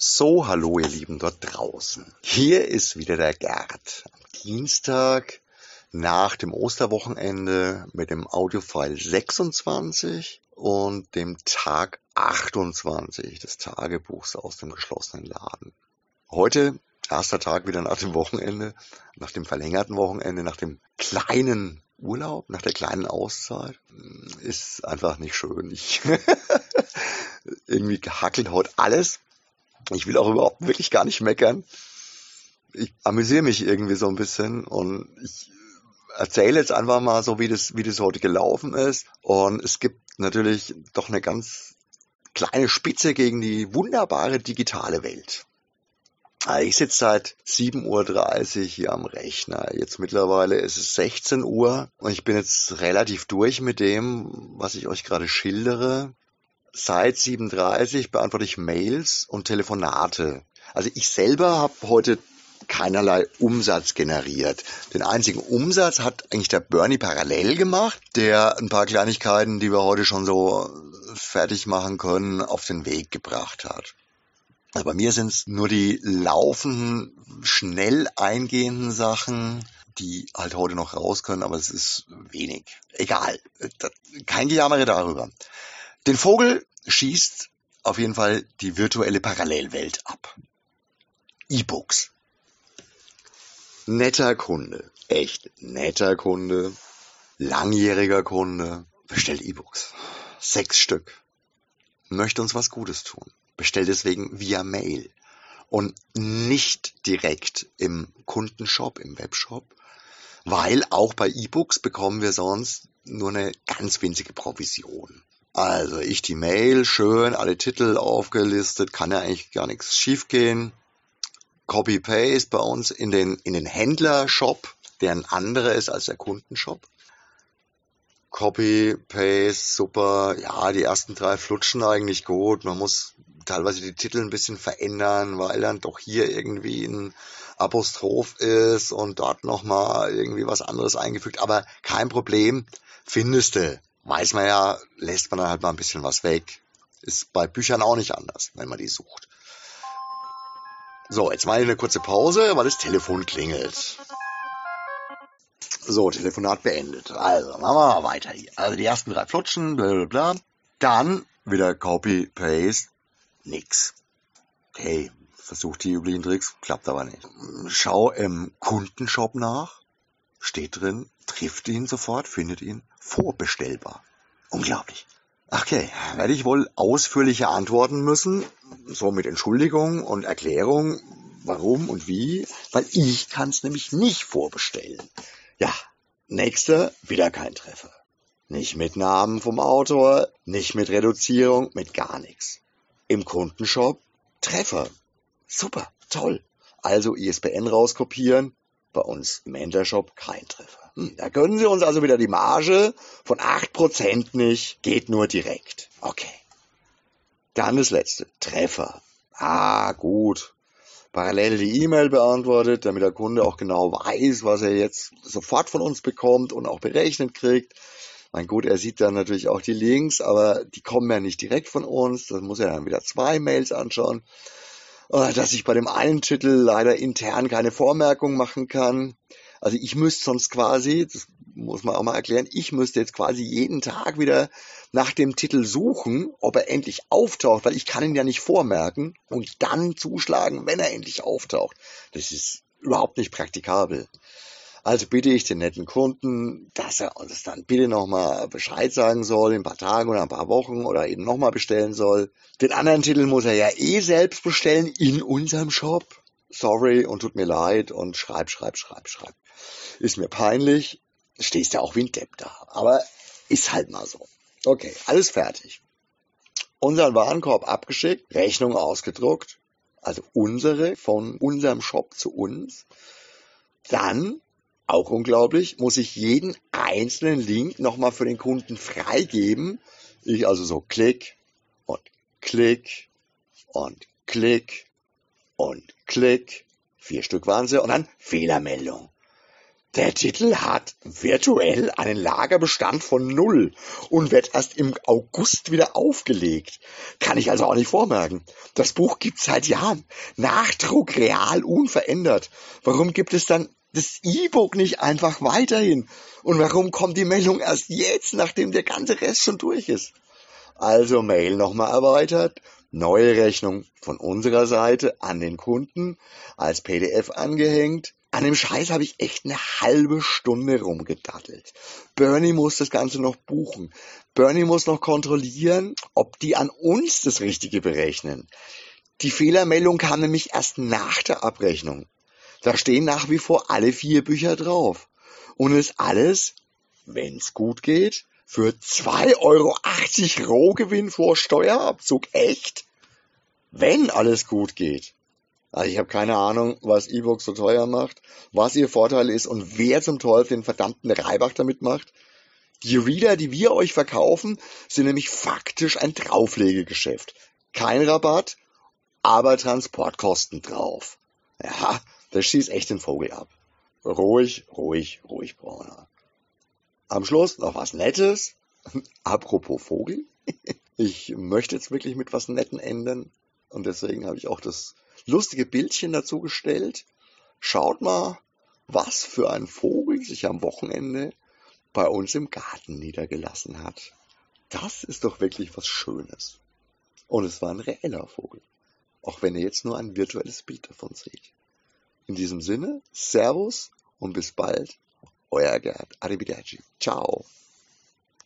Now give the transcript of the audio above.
So, hallo ihr Lieben dort draußen. Hier ist wieder der Gerd. Dienstag nach dem Osterwochenende mit dem Audiofile 26 und dem Tag 28 des Tagebuchs aus dem geschlossenen Laden. Heute, erster Tag wieder nach dem Wochenende, nach dem verlängerten Wochenende, nach dem kleinen Urlaub, nach der kleinen Auszeit, ist einfach nicht schön. Ich irgendwie gehackelt heute alles. Ich will auch überhaupt wirklich gar nicht meckern. Ich amüsiere mich irgendwie so ein bisschen und ich erzähle jetzt einfach mal so, wie das, wie das heute gelaufen ist. Und es gibt natürlich doch eine ganz kleine Spitze gegen die wunderbare digitale Welt. Also ich sitze seit 7.30 Uhr hier am Rechner. Jetzt mittlerweile ist es 16 Uhr und ich bin jetzt relativ durch mit dem, was ich euch gerade schildere. Seit 7.30 beantworte ich Mails und Telefonate. Also ich selber habe heute keinerlei Umsatz generiert. Den einzigen Umsatz hat eigentlich der Bernie parallel gemacht, der ein paar Kleinigkeiten, die wir heute schon so fertig machen können, auf den Weg gebracht hat. Also bei mir sind es nur die laufenden, schnell eingehenden Sachen, die halt heute noch raus können, aber es ist wenig. Egal. Kein Gejammer darüber. Den Vogel schießt auf jeden Fall die virtuelle Parallelwelt ab. E-Books. Netter Kunde, echt netter Kunde, langjähriger Kunde, bestellt E-Books. Sechs Stück. Möchte uns was Gutes tun. Bestellt deswegen via Mail und nicht direkt im Kundenshop, im Webshop, weil auch bei E-Books bekommen wir sonst nur eine ganz winzige Provision. Also ich die Mail, schön, alle Titel aufgelistet, kann ja eigentlich gar nichts schiefgehen. Copy-Paste bei uns in den, in den Händler-Shop, der ein anderer ist als der Kundenshop. Copy-Paste, super. Ja, die ersten drei flutschen eigentlich gut. Man muss teilweise die Titel ein bisschen verändern, weil dann doch hier irgendwie ein Apostroph ist und dort nochmal irgendwie was anderes eingefügt. Aber kein Problem, findest du. Weiß man ja, lässt man dann halt mal ein bisschen was weg. Ist bei Büchern auch nicht anders, wenn man die sucht. So, jetzt ich eine kurze Pause, weil das Telefon klingelt. So, Telefonat beendet. Also, machen wir mal weiter hier. Also die ersten drei flutschen, bla bla bla. Dann wieder Copy, Paste, nix. Okay, versucht die üblichen Tricks, klappt aber nicht. Schau im Kundenshop nach, steht drin, trifft ihn sofort, findet ihn, vorbestellbar. Unglaublich. Okay, werde ich wohl ausführlicher antworten müssen, so mit Entschuldigung und Erklärung, warum und wie, weil ich kann es nämlich nicht vorbestellen. Ja, nächster, wieder kein Treffer. Nicht mit Namen vom Autor, nicht mit Reduzierung, mit gar nichts. Im Kundenshop Treffer. Super, toll. Also ISBN rauskopieren, bei uns im Händlershop kein Treffer. Hm, da können Sie uns also wieder die Marge von 8% nicht, geht nur direkt. Okay. Dann das letzte, Treffer. Ah, gut. Parallel die E-Mail beantwortet, damit der Kunde auch genau weiß, was er jetzt sofort von uns bekommt und auch berechnet kriegt. Mein gut, er sieht dann natürlich auch die Links, aber die kommen ja nicht direkt von uns. Das muss er dann wieder zwei Mails anschauen. Äh, dass ich bei dem einen Titel leider intern keine Vormerkung machen kann. Also ich müsste sonst quasi, das muss man auch mal erklären, ich müsste jetzt quasi jeden Tag wieder nach dem Titel suchen, ob er endlich auftaucht, weil ich kann ihn ja nicht vormerken und dann zuschlagen, wenn er endlich auftaucht. Das ist überhaupt nicht praktikabel. Also bitte ich den netten Kunden, dass er uns dann bitte nochmal Bescheid sagen soll, in ein paar Tagen oder ein paar Wochen oder eben nochmal bestellen soll. Den anderen Titel muss er ja eh selbst bestellen in unserem Shop. Sorry und tut mir leid und schreib, schreib, schreib, schreib. Ist mir peinlich, stehst ja auch wie ein Depp da. Aber ist halt mal so. Okay, alles fertig. Unseren Warenkorb abgeschickt, Rechnung ausgedruckt, also unsere von unserem Shop zu uns. Dann, auch unglaublich, muss ich jeden einzelnen Link nochmal für den Kunden freigeben. Ich also so klick und klick und klick und klick. Vier Stück waren sie und dann Fehlermeldung. Der Titel hat virtuell einen Lagerbestand von null und wird erst im August wieder aufgelegt. Kann ich also auch nicht vormerken. Das Buch gibt's seit Jahren. Nachdruck real unverändert. Warum gibt es dann das E-Book nicht einfach weiterhin? Und warum kommt die Meldung erst jetzt, nachdem der ganze Rest schon durch ist? Also Mail nochmal erweitert, neue Rechnung von unserer Seite an den Kunden als PDF angehängt an dem Scheiß habe ich echt eine halbe Stunde rumgedattelt. Bernie muss das Ganze noch buchen. Bernie muss noch kontrollieren, ob die an uns das Richtige berechnen. Die Fehlermeldung kam nämlich erst nach der Abrechnung. Da stehen nach wie vor alle vier Bücher drauf. Und ist alles, wenn's gut geht, für 2,80 Euro Rohgewinn vor Steuerabzug. Echt? Wenn alles gut geht. Also ich habe keine Ahnung, was E-Books so teuer macht, was ihr Vorteil ist und wer zum Teufel den verdammten Reibach damit macht. Die Reader, die wir euch verkaufen, sind nämlich faktisch ein Drauflegegeschäft. Kein Rabatt, aber Transportkosten drauf. Ja, das schießt echt den Vogel ab. Ruhig, ruhig, ruhig, Brauner. Am Schluss noch was Nettes. Apropos Vogel. Ich möchte jetzt wirklich mit was Netten enden. Und deswegen habe ich auch das lustige Bildchen dazu gestellt. Schaut mal, was für ein Vogel sich am Wochenende bei uns im Garten niedergelassen hat. Das ist doch wirklich was Schönes. Und es war ein reeller Vogel. Auch wenn ihr jetzt nur ein virtuelles Bild davon seht. In diesem Sinne, Servus und bis bald. Euer Gerd. Arrivederci. Ciao.